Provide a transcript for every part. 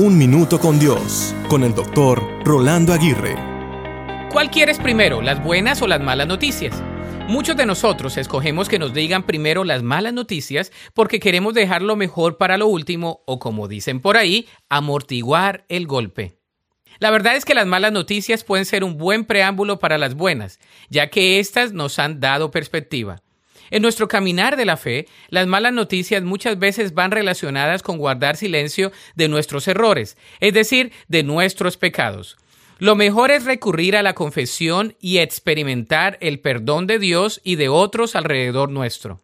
Un Minuto con Dios, con el doctor Rolando Aguirre. ¿Cuál quieres primero, las buenas o las malas noticias? Muchos de nosotros escogemos que nos digan primero las malas noticias porque queremos dejar lo mejor para lo último o como dicen por ahí, amortiguar el golpe. La verdad es que las malas noticias pueden ser un buen preámbulo para las buenas, ya que éstas nos han dado perspectiva. En nuestro caminar de la fe, las malas noticias muchas veces van relacionadas con guardar silencio de nuestros errores, es decir, de nuestros pecados. Lo mejor es recurrir a la confesión y experimentar el perdón de Dios y de otros alrededor nuestro.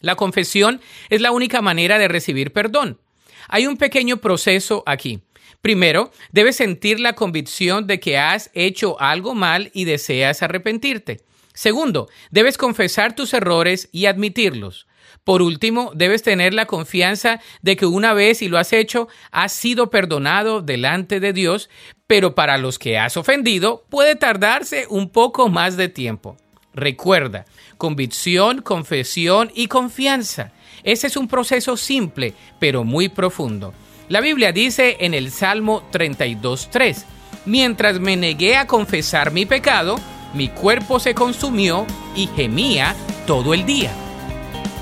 La confesión es la única manera de recibir perdón. Hay un pequeño proceso aquí. Primero, debes sentir la convicción de que has hecho algo mal y deseas arrepentirte. Segundo, debes confesar tus errores y admitirlos. Por último, debes tener la confianza de que una vez y lo has hecho, has sido perdonado delante de Dios, pero para los que has ofendido puede tardarse un poco más de tiempo. Recuerda, convicción, confesión y confianza. Ese es un proceso simple, pero muy profundo. La Biblia dice en el Salmo 32.3, mientras me negué a confesar mi pecado, mi cuerpo se consumió y gemía todo el día.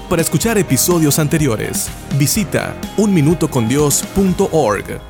Para escuchar episodios anteriores, visita unminutocondios.org.